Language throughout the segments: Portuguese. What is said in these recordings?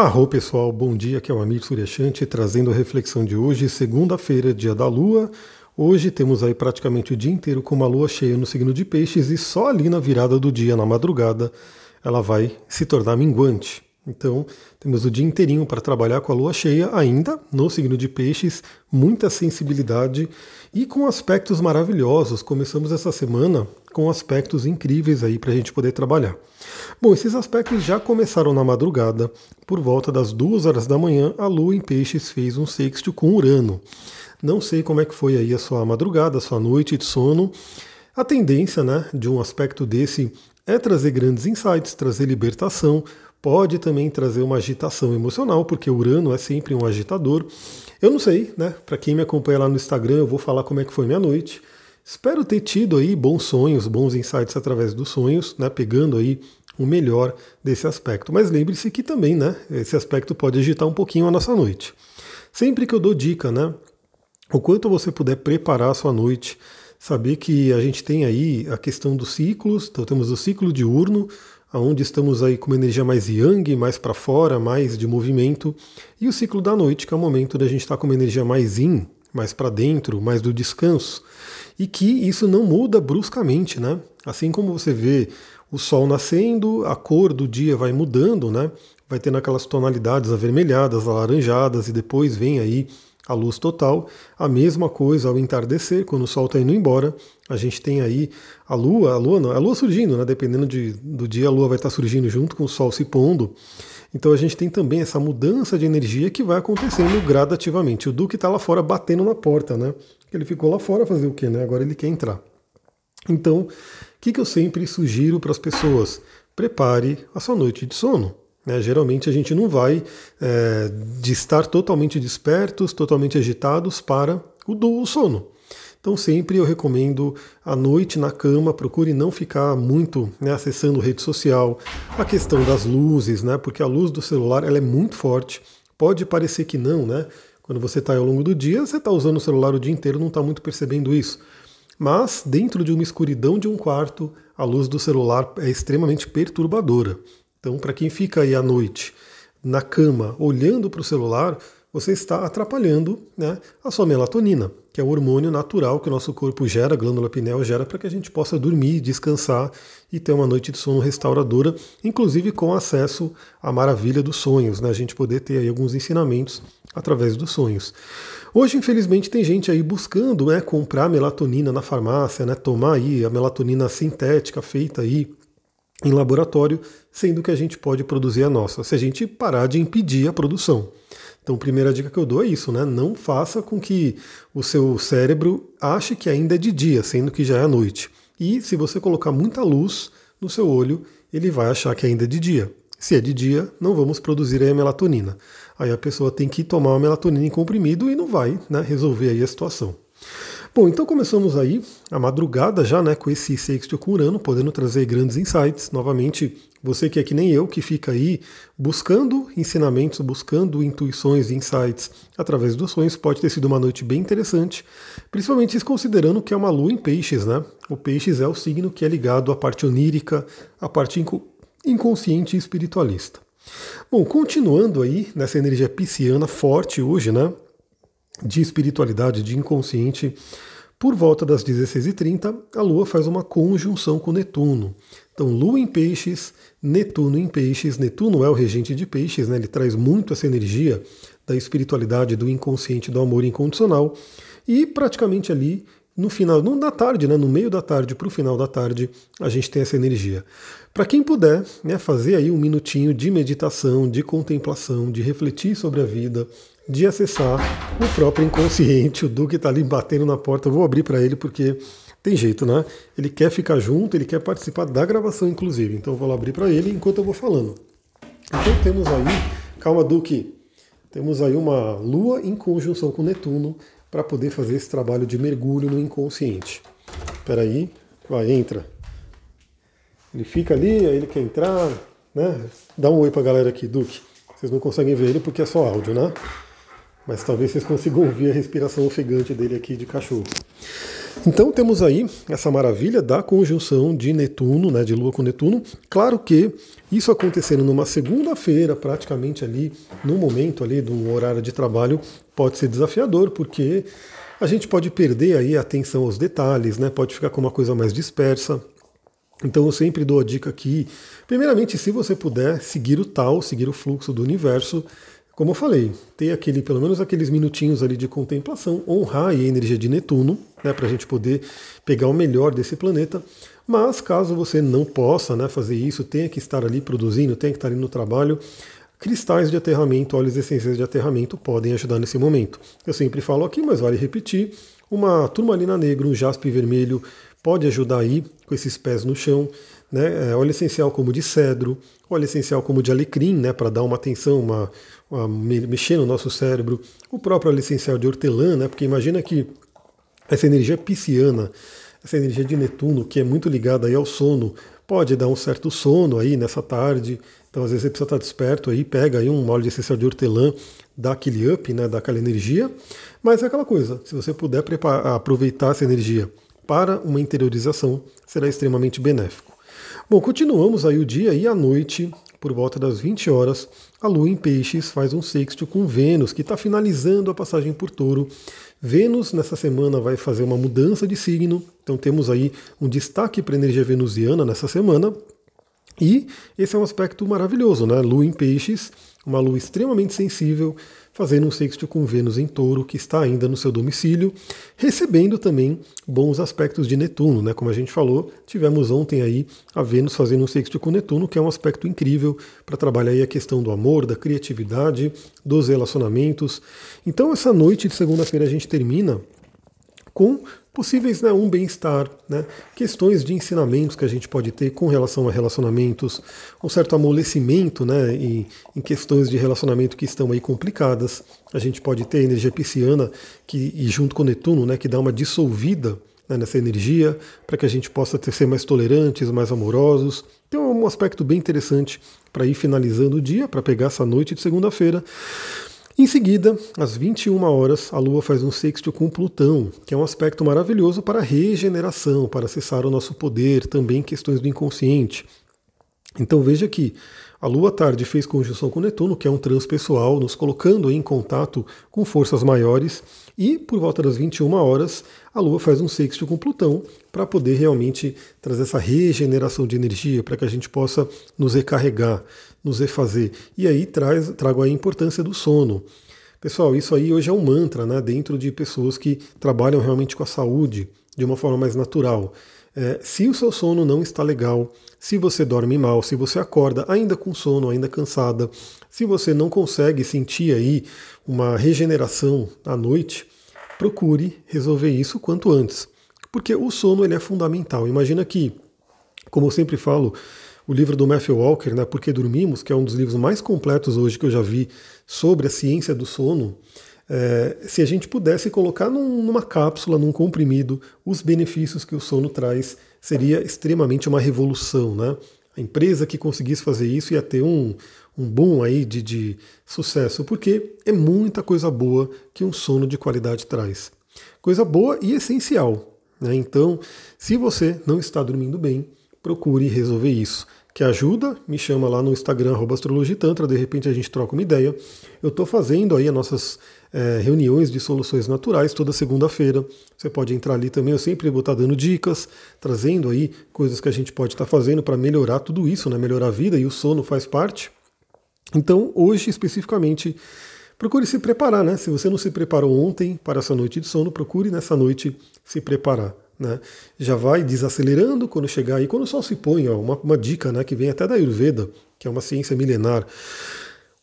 Arro pessoal, bom dia, aqui é o Amir Suryashanti trazendo a reflexão de hoje, segunda-feira, dia da Lua. Hoje temos aí praticamente o dia inteiro com uma lua cheia no signo de peixes e só ali na virada do dia, na madrugada, ela vai se tornar minguante. Então, temos o dia inteirinho para trabalhar com a lua cheia ainda no signo de peixes, muita sensibilidade e com aspectos maravilhosos. Começamos essa semana com aspectos incríveis aí para a gente poder trabalhar. Bom, esses aspectos já começaram na madrugada, por volta das duas horas da manhã, a lua em peixes fez um sexto com Urano. Não sei como é que foi aí a sua madrugada, a sua noite de sono. A tendência, né, de um aspecto desse é trazer grandes insights, trazer libertação, pode também trazer uma agitação emocional, porque Urano é sempre um agitador. Eu não sei, né? Para quem me acompanha lá no Instagram, eu vou falar como é que foi minha noite. Espero ter tido aí bons sonhos, bons insights através dos sonhos, né? Pegando aí o melhor desse aspecto. Mas lembre-se que também, né? Esse aspecto pode agitar um pouquinho a nossa noite. Sempre que eu dou dica, né? O quanto você puder preparar a sua noite, saber que a gente tem aí a questão dos ciclos, então temos o ciclo diurno, onde estamos aí com uma energia mais yang, mais para fora, mais de movimento, e o ciclo da noite, que é o momento da gente estar tá com uma energia mais yin, mais para dentro, mais do descanso, e que isso não muda bruscamente, né? Assim como você vê o sol nascendo, a cor do dia vai mudando, né? Vai tendo aquelas tonalidades avermelhadas, alaranjadas, e depois vem aí a luz total. A mesma coisa ao entardecer, quando o Sol está indo embora, a gente tem aí a Lua, a Lua não, a Lua surgindo, né? Dependendo de, do dia, a Lua vai estar tá surgindo junto com o Sol se pondo. Então a gente tem também essa mudança de energia que vai acontecendo gradativamente. O Duque está lá fora batendo na porta, né? Ele ficou lá fora fazer o quê, né? Agora ele quer entrar. Então, o que, que eu sempre sugiro para as pessoas? Prepare a sua noite de sono. Né? Geralmente a gente não vai é, de estar totalmente despertos, totalmente agitados para o, do, sono. Então sempre eu recomendo à noite na cama, procure não ficar muito né, acessando rede social, a questão das luzes, né, porque a luz do celular ela é muito forte. Pode parecer que não, né? Quando você está ao longo do dia, você está usando o celular o dia inteiro, não está muito percebendo isso. Mas dentro de uma escuridão de um quarto, a luz do celular é extremamente perturbadora. Então, para quem fica aí à noite na cama olhando para o celular, você está atrapalhando né, a sua melatonina, que é o hormônio natural que o nosso corpo gera, a glândula pineal gera, para que a gente possa dormir, descansar e ter uma noite de sono restauradora, inclusive com acesso à maravilha dos sonhos, né, a gente poder ter aí alguns ensinamentos através dos sonhos. Hoje, infelizmente, tem gente aí buscando né, comprar melatonina na farmácia, né, tomar aí a melatonina sintética feita aí em laboratório, sendo que a gente pode produzir a nossa, se a gente parar de impedir a produção. Então, a primeira dica que eu dou é isso, né? Não faça com que o seu cérebro ache que ainda é de dia, sendo que já é noite. E se você colocar muita luz no seu olho, ele vai achar que ainda é de dia. Se é de dia, não vamos produzir a melatonina. Aí a pessoa tem que tomar a melatonina em comprimido e não vai né, resolver aí a situação. Bom, então começamos aí a madrugada já, né, com esse sexto com Urano, podendo trazer grandes insights. Novamente, você que é que nem eu, que fica aí buscando ensinamentos, buscando intuições e insights através dos sonhos, pode ter sido uma noite bem interessante, principalmente considerando que é uma lua em peixes, né? O peixes é o signo que é ligado à parte onírica, à parte inconsciente e espiritualista. Bom, continuando aí nessa energia pisciana forte hoje, né? de espiritualidade, de inconsciente, por volta das 16h30, a Lua faz uma conjunção com Netuno. Então, Lua em Peixes, Netuno em Peixes. Netuno é o regente de Peixes, né? ele traz muito essa energia da espiritualidade, do inconsciente, do amor incondicional. E praticamente ali, no final, não da tarde, né? no meio da tarde para o final da tarde, a gente tem essa energia. Para quem puder né, fazer aí um minutinho de meditação, de contemplação, de refletir sobre a vida, de acessar o próprio inconsciente. O Duque está ali batendo na porta. Eu vou abrir para ele porque tem jeito, né? Ele quer ficar junto, ele quer participar da gravação, inclusive. Então eu vou lá abrir para ele enquanto eu vou falando. Então temos aí, calma, Duque. Temos aí uma Lua em conjunção com Netuno para poder fazer esse trabalho de mergulho no inconsciente. Espera aí, vai, entra. Ele fica ali, aí ele quer entrar, né? Dá um oi para a galera aqui, Duque. Vocês não conseguem ver ele porque é só áudio, né? Mas talvez vocês consigam ouvir a respiração ofegante dele aqui de cachorro. Então temos aí essa maravilha da conjunção de Netuno, né, de Lua com Netuno. Claro que isso acontecendo numa segunda-feira, praticamente ali, no momento ali do horário de trabalho, pode ser desafiador, porque a gente pode perder aí a atenção aos detalhes, né? Pode ficar com uma coisa mais dispersa. Então eu sempre dou a dica aqui, primeiramente, se você puder seguir o tal, seguir o fluxo do universo, como eu falei, ter aquele, pelo menos aqueles minutinhos ali de contemplação, honrar a energia de Netuno, né, para a gente poder pegar o melhor desse planeta. Mas caso você não possa né, fazer isso, tenha que estar ali produzindo, tenha que estar ali no trabalho, cristais de aterramento, óleos essenciais de aterramento podem ajudar nesse momento. Eu sempre falo aqui, mas vale repetir, uma turmalina negra, um jaspe vermelho pode ajudar aí com esses pés no chão. Né? É, óleo essencial como de cedro, óleo essencial como de alecrim, né? para dar uma atenção, uma, uma, mexer no nosso cérebro. O próprio óleo essencial de hortelã, né? porque imagina que essa energia pisciana, essa energia de Netuno, que é muito ligada aí ao sono, pode dar um certo sono aí nessa tarde. Então, às vezes, você precisa estar desperto aí, pega aí um óleo essencial de hortelã, dá aquele up, né, dá aquela energia. Mas é aquela coisa, se você puder aproveitar essa energia para uma interiorização, será extremamente benéfico. Bom, continuamos aí o dia e a noite, por volta das 20 horas, a Lua em Peixes faz um sexto com Vênus, que está finalizando a passagem por Touro. Vênus nessa semana vai fazer uma mudança de signo, então temos aí um destaque para a energia venusiana nessa semana. E esse é um aspecto maravilhoso, né? Lua em Peixes, uma lua extremamente sensível, fazendo um sexto com Vênus em touro, que está ainda no seu domicílio, recebendo também bons aspectos de Netuno, né? Como a gente falou, tivemos ontem aí a Vênus fazendo um sexto com Netuno, que é um aspecto incrível para trabalhar aí a questão do amor, da criatividade, dos relacionamentos. Então essa noite de segunda-feira a gente termina com possíveis né, um bem-estar, né, questões de ensinamentos que a gente pode ter com relação a relacionamentos, um certo amolecimento né, em, em questões de relacionamento que estão aí complicadas. A gente pode ter a energia pisciana que, e junto com Netuno, né, que dá uma dissolvida né, nessa energia, para que a gente possa ter, ser mais tolerantes, mais amorosos. Então é um aspecto bem interessante para ir finalizando o dia, para pegar essa noite de segunda-feira. Em seguida, às 21 horas, a Lua faz um sexto com Plutão, que é um aspecto maravilhoso para a regeneração, para acessar o nosso poder, também questões do inconsciente. Então veja que a Lua tarde fez conjunção com Netuno, que é um transpessoal, nos colocando em contato com forças maiores, e por volta das 21 horas, a Lua faz um sexto com Plutão para poder realmente trazer essa regeneração de energia, para que a gente possa nos recarregar, nos refazer. E aí traz, trago a importância do sono. Pessoal, isso aí hoje é um mantra né, dentro de pessoas que trabalham realmente com a saúde de uma forma mais natural. É, se o seu sono não está legal, se você dorme mal, se você acorda ainda com sono, ainda cansada, se você não consegue sentir aí uma regeneração à noite, procure resolver isso quanto antes. Porque o sono ele é fundamental. Imagina que, como eu sempre falo, o livro do Matthew Walker, né, Porque Dormimos, que é um dos livros mais completos hoje que eu já vi sobre a ciência do sono, é, se a gente pudesse colocar num, numa cápsula, num comprimido, os benefícios que o sono traz, seria extremamente uma revolução. Né? A empresa que conseguisse fazer isso ia ter um, um boom aí de, de sucesso, porque é muita coisa boa que um sono de qualidade traz. Coisa boa e essencial. Né? Então, se você não está dormindo bem, procure resolver isso que ajuda, me chama lá no Instagram, astrologitantra, de repente a gente troca uma ideia. Eu estou fazendo aí as nossas é, reuniões de soluções naturais toda segunda-feira. Você pode entrar ali também, eu sempre vou estar tá dando dicas, trazendo aí coisas que a gente pode estar tá fazendo para melhorar tudo isso, né? melhorar a vida e o sono faz parte. Então, hoje especificamente, procure se preparar, né? Se você não se preparou ontem para essa noite de sono, procure nessa noite se preparar. Né? Já vai desacelerando quando chegar aí, quando o Sol se põe, ó, uma, uma dica né, que vem até da Ayurveda, que é uma ciência milenar.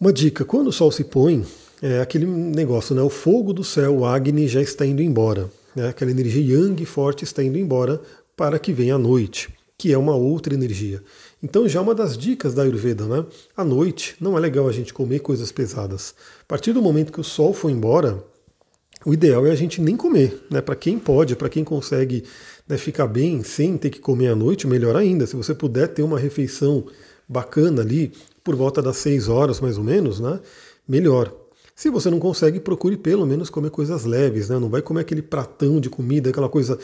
Uma dica, quando o Sol se põe, é aquele negócio, né, o fogo do céu, o Agni, já está indo embora. Né, aquela energia yang forte está indo embora para que venha a noite, que é uma outra energia. Então já uma das dicas da Ayurveda, né? À noite não é legal a gente comer coisas pesadas. A partir do momento que o sol for embora, o ideal é a gente nem comer, né? Para quem pode, para quem consegue né, ficar bem sem ter que comer à noite, melhor ainda. Se você puder ter uma refeição bacana ali por volta das 6 horas mais ou menos, né? Melhor. Se você não consegue, procure pelo menos comer coisas leves, né? Não vai comer aquele pratão de comida, aquela coisa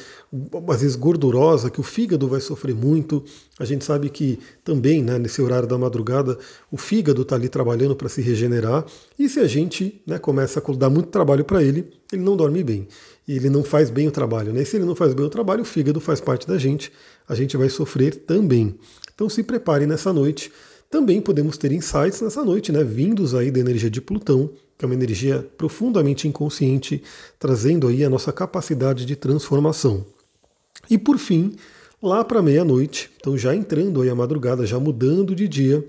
às vezes gordurosa, que o fígado vai sofrer muito. A gente sabe que também, né, nesse horário da madrugada, o fígado está ali trabalhando para se regenerar. E se a gente né, começa a dar muito trabalho para ele, ele não dorme bem. E ele não faz bem o trabalho. Né? E se ele não faz bem o trabalho, o fígado faz parte da gente. A gente vai sofrer também. Então se prepare nessa noite. Também podemos ter insights nessa noite, né? Vindos aí da energia de Plutão que é uma energia profundamente inconsciente, trazendo aí a nossa capacidade de transformação. E por fim, lá para meia-noite, então já entrando aí a madrugada, já mudando de dia,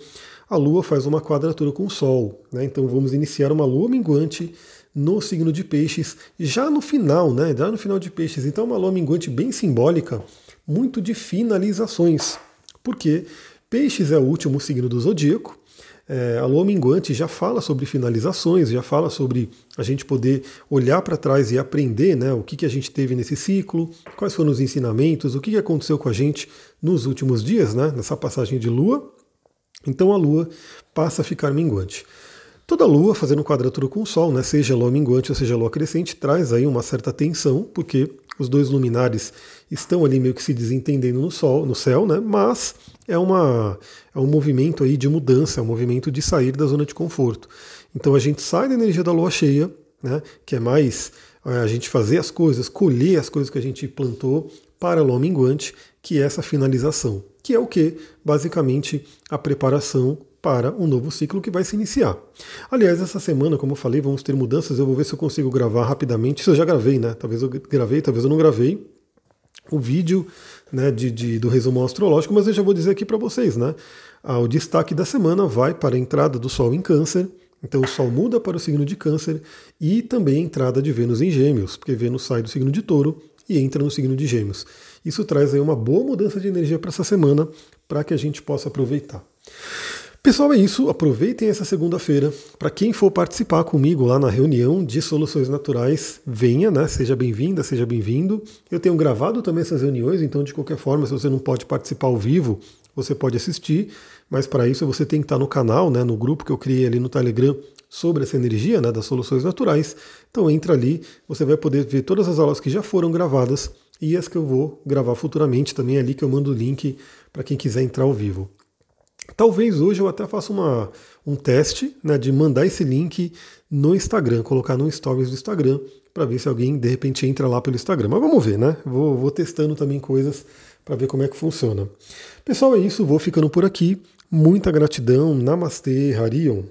a Lua faz uma quadratura com o Sol. Né? Então vamos iniciar uma Lua minguante no signo de Peixes, já no final, né? Já no final de Peixes. Então uma Lua minguante bem simbólica, muito de finalizações. Porque Peixes é o último signo do zodíaco, é, a lua minguante já fala sobre finalizações, já fala sobre a gente poder olhar para trás e aprender né, o que, que a gente teve nesse ciclo, quais foram os ensinamentos, o que, que aconteceu com a gente nos últimos dias, né, nessa passagem de lua. Então a lua passa a ficar minguante. Toda lua fazendo quadratura com o Sol, né, seja lua minguante ou seja lua crescente, traz aí uma certa tensão, porque os dois luminares estão ali meio que se desentendendo no sol, no céu, né? Mas é, uma, é um movimento aí de mudança, é um movimento de sair da zona de conforto. Então a gente sai da energia da lua cheia, né? Que é mais é, a gente fazer as coisas, colher as coisas que a gente plantou para a lua minguante, que é essa finalização, que é o que? Basicamente a preparação para um novo ciclo que vai se iniciar. Aliás, essa semana, como eu falei, vamos ter mudanças. Eu vou ver se eu consigo gravar rapidamente. Isso eu já gravei, né? Talvez eu gravei, talvez eu não gravei o vídeo né, de, de, do resumo astrológico, mas eu já vou dizer aqui para vocês, né? Ah, o destaque da semana vai para a entrada do Sol em Câncer. Então o Sol muda para o signo de Câncer e também a entrada de Vênus em Gêmeos, porque Vênus sai do signo de Touro e entra no signo de Gêmeos. Isso traz aí uma boa mudança de energia para essa semana, para que a gente possa aproveitar. Pessoal, é isso. Aproveitem essa segunda-feira. Para quem for participar comigo lá na reunião de soluções naturais, venha, né? Seja bem-vinda, seja bem-vindo. Eu tenho gravado também essas reuniões, então de qualquer forma, se você não pode participar ao vivo, você pode assistir. Mas para isso você tem que estar no canal, né? No grupo que eu criei ali no Telegram sobre essa energia, né? Das soluções naturais. Então entra ali, você vai poder ver todas as aulas que já foram gravadas e as que eu vou gravar futuramente também ali que eu mando o link para quem quiser entrar ao vivo. Talvez hoje eu até faça uma, um teste né, de mandar esse link no Instagram, colocar no stories do Instagram, para ver se alguém de repente entra lá pelo Instagram. Mas vamos ver, né? Vou, vou testando também coisas para ver como é que funciona. Pessoal, é isso, vou ficando por aqui. Muita gratidão. Namastê, Harion.